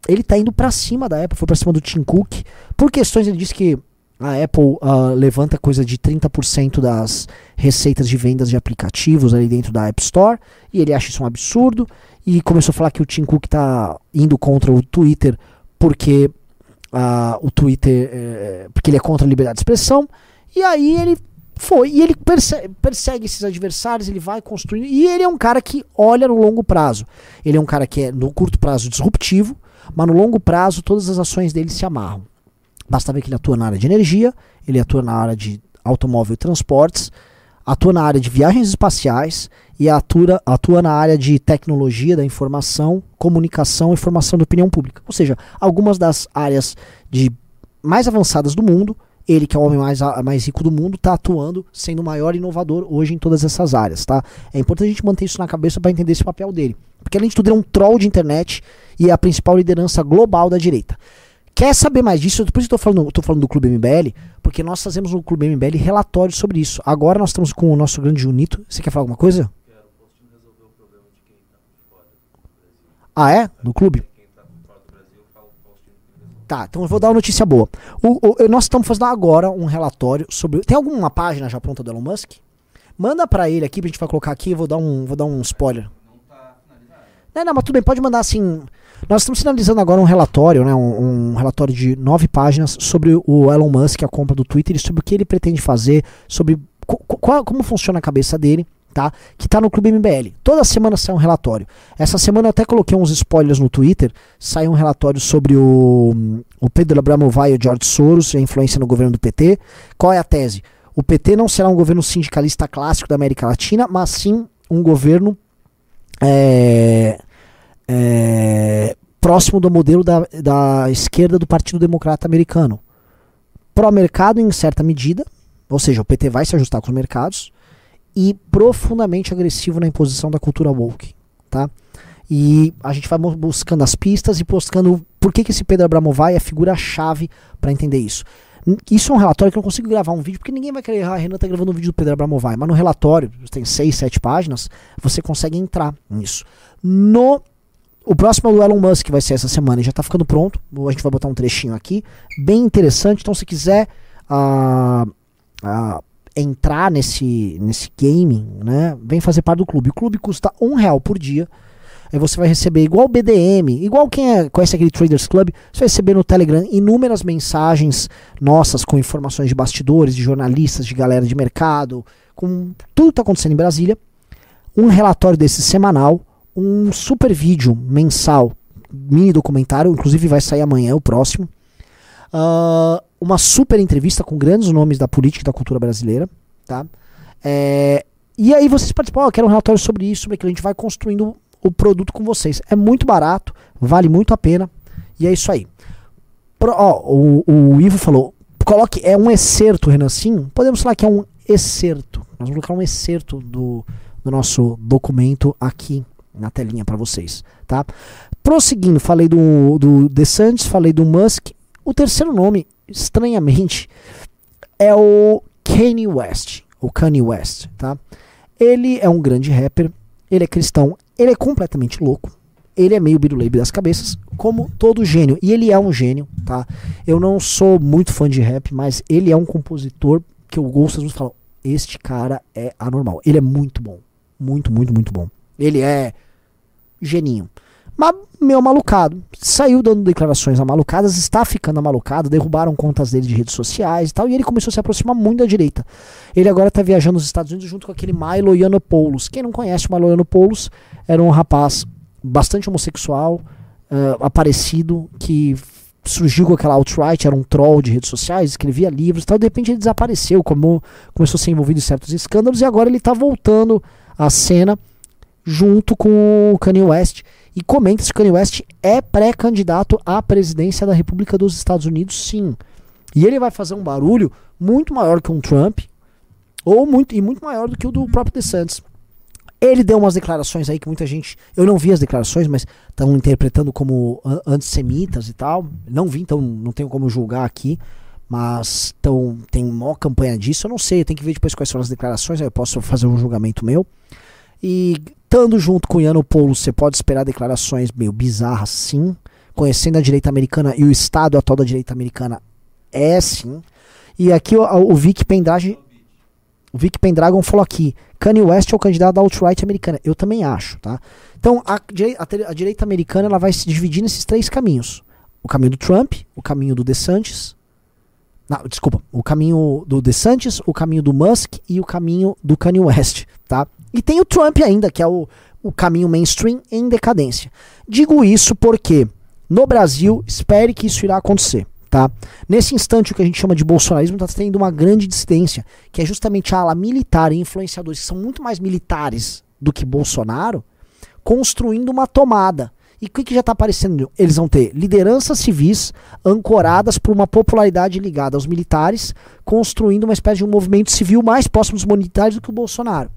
Ele está indo para cima da Apple, foi para cima do Tim Cook. Por questões, ele disse que a Apple uh, levanta coisa de 30% das receitas de vendas de aplicativos ali dentro da App Store, e ele acha isso um absurdo, e começou a falar que o Tim Cook está indo contra o Twitter porque uh, o Twitter, eh, porque ele é contra a liberdade de expressão, e aí ele foi. E ele persegue, persegue, esses adversários, ele vai construindo. E ele é um cara que olha no longo prazo. Ele é um cara que é, no curto prazo, disruptivo, mas no longo prazo, todas as ações dele se amarram. Basta ver que ele atua na área de energia, ele atua na área de automóvel e transportes, atua na área de viagens espaciais e atua, atua na área de tecnologia da informação, comunicação e formação da opinião pública. Ou seja, algumas das áreas de mais avançadas do mundo ele, que é o homem mais, mais rico do mundo, está atuando, sendo o maior inovador hoje em todas essas áreas, tá? É importante a gente manter isso na cabeça para entender esse papel dele. Porque além de tudo, ele é um troll de internet e é a principal liderança global da direita. Quer saber mais disso? Por isso eu tô falando, tô falando do Clube MBL, porque nós fazemos no Clube MBL relatórios sobre isso. Agora nós estamos com o nosso grande Junito. Você quer falar alguma coisa? Ah, é? No clube? Tá, então eu vou dar uma notícia boa. O, o, nós estamos fazendo agora um relatório sobre. Tem alguma página já pronta do Elon Musk? Manda para ele aqui, a gente vai colocar aqui, vou dar um, vou dar um spoiler. Não tá finalizado. Não, não, mas tudo bem, pode mandar assim. Nós estamos finalizando agora um relatório, né, um, um, relatório de nove páginas sobre o Elon Musk, a compra do Twitter, e sobre o que ele pretende fazer, sobre qual, como funciona a cabeça dele tá? Que tá no Clube MBL. Toda semana sai um relatório. Essa semana eu até coloquei uns spoilers no Twitter. Sai um relatório sobre o, o Pedro Abramovay e o George Soros e a influência no governo do PT. Qual é a tese? O PT não será um governo sindicalista clássico da América Latina, mas sim um governo é, é, próximo do modelo da, da esquerda do Partido Democrata Americano. Pró-mercado em certa medida, ou seja, o PT vai se ajustar com os mercados, e profundamente agressivo na imposição da cultura woke, tá? E a gente vai buscando as pistas e buscando por que, que esse Pedro Abramovay é figura-chave para entender isso. Isso é um relatório que eu não consigo gravar um vídeo, porque ninguém vai querer, ah, a Renan tá gravando um vídeo do Pedro Abramovay, mas no relatório, tem 6, 7 páginas, você consegue entrar nisso. No o próximo é o Elon Musk, que vai ser essa semana, e já tá ficando pronto. A gente vai botar um trechinho aqui, bem interessante. Então, se quiser uh, uh, entrar nesse, nesse gaming, né, vem fazer parte do clube. O clube custa um real por dia. Aí você vai receber igual o BDM, igual quem é, conhece aquele Traders Club, você vai receber no Telegram inúmeras mensagens nossas com informações de bastidores, de jornalistas, de galera de mercado, com tudo que está acontecendo em Brasília. Um relatório desse semanal, um super vídeo mensal, mini documentário, inclusive vai sair amanhã, o próximo. Uh, uma super entrevista com grandes nomes da política e da cultura brasileira, tá? É, e aí vocês participam, oh, quero um relatório sobre isso, sobre aquilo, a gente vai construindo o produto com vocês. É muito barato, vale muito a pena. E é isso aí. Pro, ó, o, o Ivo falou, coloque, é um excerto, Renan, sim? Podemos falar que é um excerto. Nós vamos colocar um excerto do, do nosso documento aqui na telinha para vocês, tá? Prosseguindo, falei do, do DeSantis, falei do Musk. O terceiro nome, estranhamente, é o Kanye West, o Kanye West, tá? Ele é um grande rapper, ele é cristão, ele é completamente louco, ele é meio biruleibe das cabeças, como todo gênio. E ele é um gênio, tá? Eu não sou muito fã de rap, mas ele é um compositor que eu gosto, as pessoas falam, este cara é anormal. Ele é muito bom. Muito, muito, muito bom. Ele é geninho. Mas meu malucado. Saiu dando declarações amalucadas, está ficando amalucado, derrubaram contas dele de redes sociais e tal, e ele começou a se aproximar muito da direita. Ele agora está viajando nos Estados Unidos junto com aquele Milo Yiannopoulos. Quem não conhece o Milo Yiannopoulos, era um rapaz bastante homossexual, uh, aparecido, que surgiu com aquela alt-right, era um troll de redes sociais, escrevia livros e tal, de repente ele desapareceu, como começou a ser envolvido em certos escândalos, e agora ele está voltando à cena junto com o Kanye West e comenta se o Kanye West é pré-candidato à presidência da República dos Estados Unidos, sim. E ele vai fazer um barulho muito maior que um Trump, ou muito e muito maior do que o do próprio DeSantis. Ele deu umas declarações aí que muita gente, eu não vi as declarações, mas estão interpretando como antissemitas e tal. Não vi, então não tenho como julgar aqui. Mas tão, tem maior campanha disso, eu não sei, tem que ver depois quais são as declarações, aí eu posso fazer um julgamento meu. E estando junto com o Iano Polo, você pode esperar declarações meio bizarras, sim. Conhecendo a direita americana e o estado atual da direita americana, é sim. E aqui o, o Vic Pendragon, o Vic Pendragon falou aqui, Kanye West é o candidato da alt-right americana. Eu também acho, tá? Então, a, a, a, direita americana ela vai se dividir nesses três caminhos. O caminho do Trump, o caminho do DeSantis, não, desculpa, o caminho do DeSantis, o caminho do Musk e o caminho do Kanye West, tá? E tem o Trump ainda, que é o, o caminho mainstream em decadência. Digo isso porque no Brasil, espere que isso irá acontecer. Tá? Nesse instante, o que a gente chama de bolsonarismo está tendo uma grande dissidência, que é justamente a ala militar e influenciadores que são muito mais militares do que Bolsonaro, construindo uma tomada. E o que, que já está aparecendo? Eles vão ter lideranças civis ancoradas por uma popularidade ligada aos militares, construindo uma espécie de um movimento civil mais próximo dos militares do que o Bolsonaro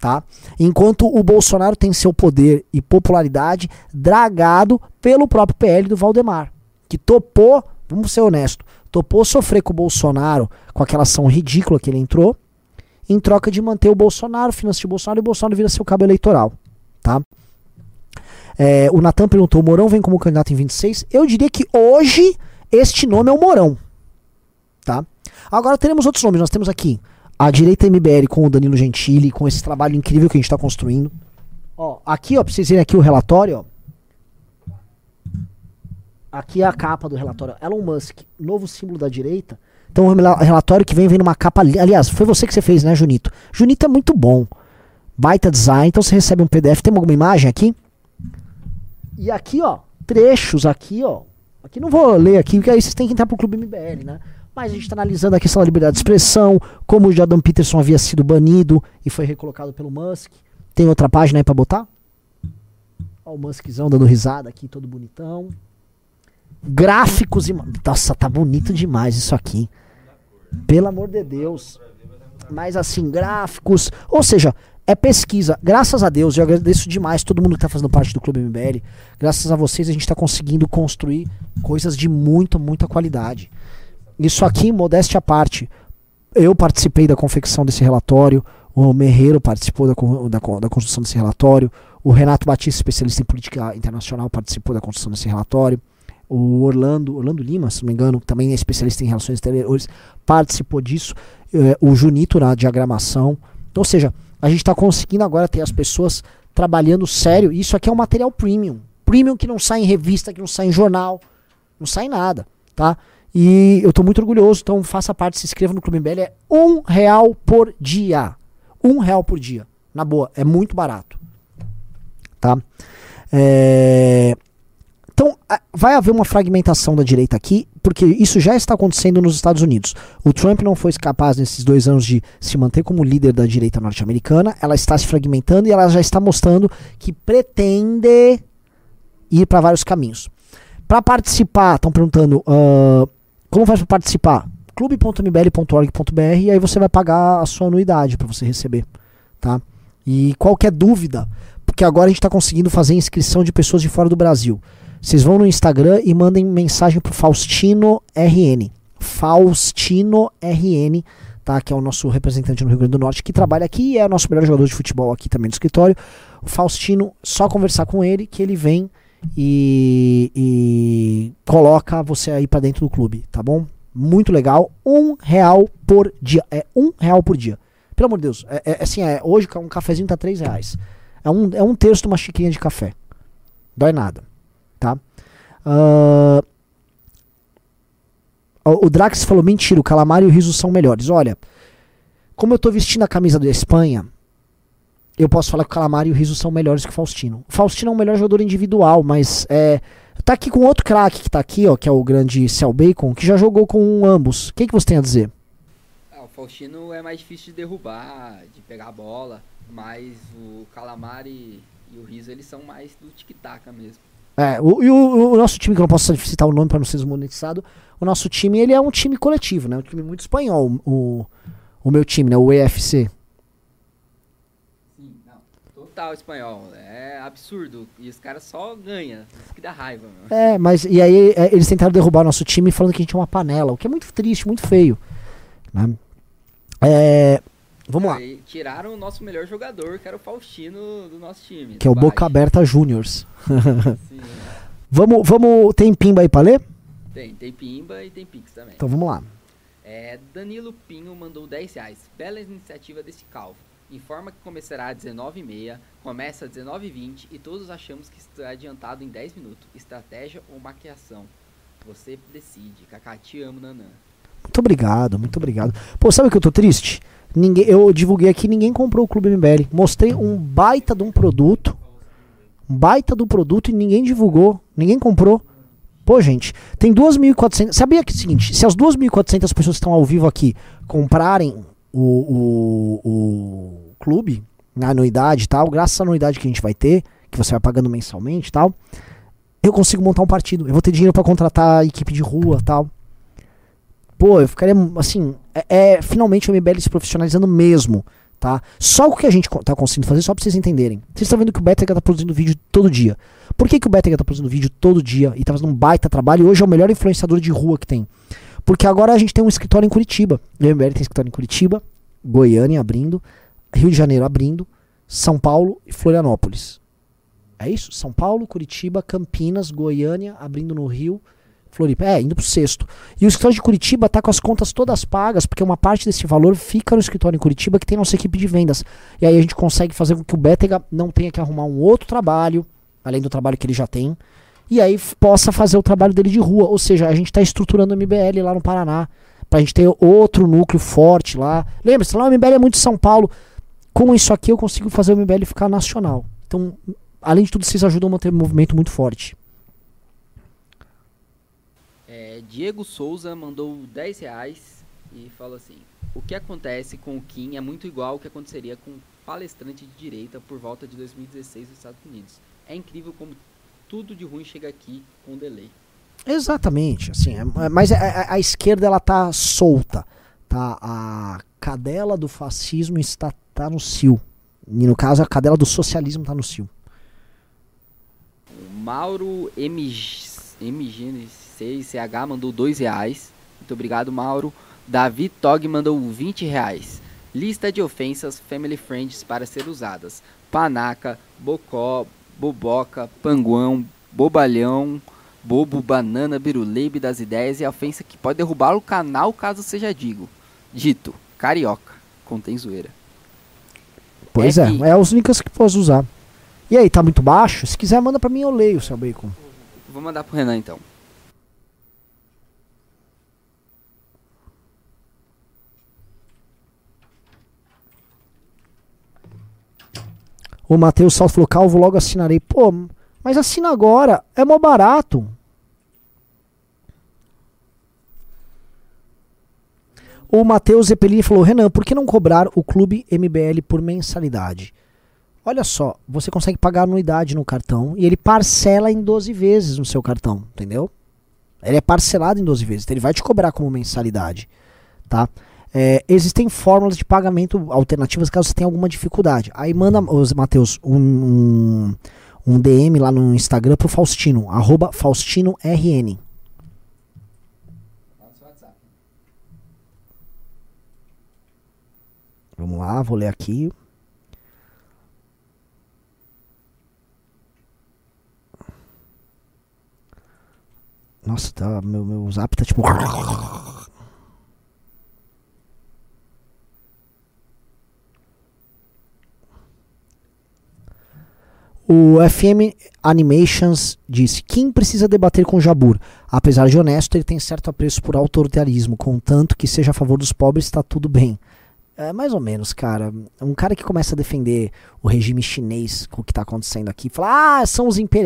tá? Enquanto o Bolsonaro tem seu poder e popularidade dragado pelo próprio PL do Valdemar, que topou, vamos ser honesto, topou sofrer com o Bolsonaro com aquela ação ridícula que ele entrou, em troca de manter o Bolsonaro, financiar o Bolsonaro e o Bolsonaro vira seu cabo eleitoral, tá? É, o Natan perguntou: o Mourão vem como candidato em 26? Eu diria que hoje este nome é o Mourão, tá? Agora teremos outros nomes. Nós temos aqui a direita MBL com o Danilo Gentili, com esse trabalho incrível que a gente está construindo. Ó, aqui, ó, pra vocês verem aqui o relatório, ó. Aqui é a capa do relatório. Elon Musk, novo símbolo da direita. Então, o relatório que vem vem numa capa. Aliás, foi você que você fez, né, Junito? Junito é muito bom. Baita design. Então você recebe um PDF. Tem alguma imagem aqui? E aqui, ó, trechos aqui, ó. Aqui não vou ler aqui, porque aí vocês têm que entrar pro Clube MBL, né? Mas a gente está analisando a questão da liberdade de expressão, como o Jordan Peterson havia sido banido e foi recolocado pelo Musk. Tem outra página aí para botar? Ó, o Muskzão dando risada aqui, todo bonitão. Gráficos e. Nossa, tá bonito demais isso aqui. Pelo amor de Deus. Mas assim, gráficos. Ou seja, é pesquisa. Graças a Deus, eu agradeço demais todo mundo que está fazendo parte do Clube MBL. Graças a vocês, a gente está conseguindo construir coisas de muito, muita qualidade. Isso aqui, modéstia à parte, eu participei da confecção desse relatório, o Merreiro participou da, da, da construção desse relatório, o Renato Batista, especialista em política internacional, participou da construção desse relatório, o Orlando, Orlando Lima, se não me engano, também é especialista em relações exteriores, participou disso, é, o Junito na diagramação. Então, ou seja, a gente está conseguindo agora ter as pessoas trabalhando sério. Isso aqui é um material premium. Premium que não sai em revista, que não sai em jornal, não sai em nada, tá? E eu estou muito orgulhoso, então faça parte, se inscreva no Clube MBL. É um real por dia. Um real por dia. Na boa, é muito barato. Tá? É... Então, vai haver uma fragmentação da direita aqui, porque isso já está acontecendo nos Estados Unidos. O Trump não foi capaz, nesses dois anos, de se manter como líder da direita norte-americana. Ela está se fragmentando e ela já está mostrando que pretende ir para vários caminhos. Pra participar, estão perguntando, ah, como faz pra participar? clube.mbl.org.br e aí você vai pagar a sua anuidade para você receber, tá? E qualquer dúvida, porque agora a gente está conseguindo fazer inscrição de pessoas de fora do Brasil. Vocês vão no Instagram e mandem mensagem pro Faustino RN. Faustino RN, tá? Que é o nosso representante no Rio Grande do Norte, que trabalha aqui e é o nosso melhor jogador de futebol aqui também no escritório. O Faustino, só conversar com ele que ele vem e, e coloca você aí para dentro do clube, tá bom? Muito legal. Um real por dia. É um real por dia. Pelo amor de Deus. É, é assim, é, hoje um cafezinho tá três reais. É um, é um terço de uma xicrinha de café. Dói nada. Tá? Uh, o Drax falou: mentira, o calamar e o riso são melhores. Olha, como eu tô vestindo a camisa da Espanha, eu posso falar que o calamar e o riso são melhores que o Faustino. O Faustino é um melhor jogador individual, mas é, Tá aqui com outro craque que tá aqui, ó, que é o grande Cell Bacon, que já jogou com ambos. O que, que você tem a dizer? Ah, o Faustino é mais difícil de derrubar, de pegar a bola, mas o Calamari e o Riso eles são mais do tic-tac mesmo. É, o, e o, o, nosso time, que eu não posso citar o nome para não ser desmonetizado, o nosso time ele é um time coletivo, né? Um time muito espanhol, o, o meu time, né? O EFC. Total espanhol. É absurdo. E os caras só ganham. Isso que dá raiva, meu. É, mas e aí é, eles tentaram derrubar o nosso time falando que a gente é uma panela, o que é muito triste, muito feio. Né? É, vamos lá. E tiraram o nosso melhor jogador, que era o Faustino do nosso time. Que é o Boca Aberta Juniors. Sim, é. Vamos, vamos. Tem pimba aí pra ler? Tem, tem pimba e tem pix também. Então vamos lá. É, Danilo Pinho mandou 10 reais. Bela iniciativa desse calvo informa que começará às 19h30, começa às 19h20 e todos achamos que está adiantado em 10 minutos. Estratégia ou maquiação? Você decide. Kaká, te amo, Nanã. Muito obrigado, muito obrigado. Pô, sabe que eu tô triste? Ninguém, eu divulguei aqui, ninguém comprou o Clube MBL. Mostrei um baita de um produto. Um baita do produto e ninguém divulgou, ninguém comprou. Pô, gente, tem 2.400. Sabia que é o seguinte: se as 2.400 pessoas que estão ao vivo aqui comprarem o, o, o clube, na anuidade e tal, graças à anuidade que a gente vai ter, que você vai pagando mensalmente e tal, eu consigo montar um partido. Eu vou ter dinheiro para contratar a equipe de rua tal. Pô, eu ficaria assim. É, é finalmente o MBL se profissionalizando mesmo. Tá? Só o que a gente tá conseguindo fazer, só pra vocês entenderem. Vocês estão vendo que o Betega tá produzindo vídeo todo dia. Por que, que o Betega tá produzindo vídeo todo dia e tá fazendo um baita trabalho e hoje é o melhor influenciador de rua que tem? Porque agora a gente tem um escritório em Curitiba. O MBL tem escritório em Curitiba, Goiânia abrindo, Rio de Janeiro abrindo, São Paulo e Florianópolis. É isso? São Paulo, Curitiba, Campinas, Goiânia, abrindo no Rio, Floripa. É, indo pro sexto. E o escritório de Curitiba tá com as contas todas pagas, porque uma parte desse valor fica no escritório em Curitiba que tem nossa equipe de vendas. E aí a gente consegue fazer com que o Betega não tenha que arrumar um outro trabalho, além do trabalho que ele já tem, e aí possa fazer o trabalho dele de rua. Ou seja, a gente está estruturando o MBL lá no Paraná, para a gente ter outro núcleo forte lá. Lembra-se, lá o MBL é muito São Paulo. Com isso aqui eu consigo fazer o MBL ficar nacional. Então, além de tudo, vocês ajudam a manter um movimento muito forte. É, Diego Souza mandou 10 reais e falou assim: O que acontece com o Kim é muito igual ao que aconteceria com um palestrante de direita por volta de 2016 nos Estados Unidos. É incrível como tudo de ruim chega aqui com delay. Exatamente, assim, é, é mas a, a, a, esquerda ela tá solta, tá? A cadela do fascismo está tá no cio. E no caso a cadela do socialismo está no cio. O Mauro MG6CH mandou dois reais. Muito obrigado, Mauro. Davi Tog mandou 20 reais. Lista de ofensas family friends para ser usadas: panaca, bocó, boboca, panguão, bobalhão, bobo, banana, biruleibe das ideias e a ofensa que pode derrubar o canal caso seja digo. Dito, carioca, contém zoeira. Pois é, é, é as únicas que posso usar. E aí, tá muito baixo? Se quiser, manda pra mim, eu leio, seu bacon. Vou mandar pro Renan então. O Matheus Salto falou, Calvo, logo assinarei. Pô, mas assina agora, é mó barato. O Matheus Zeppelin falou, Renan, por que não cobrar o clube MBL por mensalidade? Olha só, você consegue pagar anuidade no cartão e ele parcela em 12 vezes no seu cartão, entendeu? Ele é parcelado em 12 vezes, então ele vai te cobrar como mensalidade, tá? É, existem fórmulas de pagamento alternativas caso você tenha alguma dificuldade. Aí manda, Matheus, um, um, um, DM lá no Instagram pro Faustino, arroba FaustinoRN. Vamos lá, vou ler aqui. Nossa, tá, meu, meu zap tá tipo. O FM Animations disse: Kim precisa debater com Jabur. Apesar de honesto, ele tem certo apreço por autoritarismo, contanto que seja a favor dos pobres, está tudo bem. É, mais ou menos, cara. Um cara que começa a defender o regime chinês com o que está acontecendo aqui, fala: Ah, são os imperiais.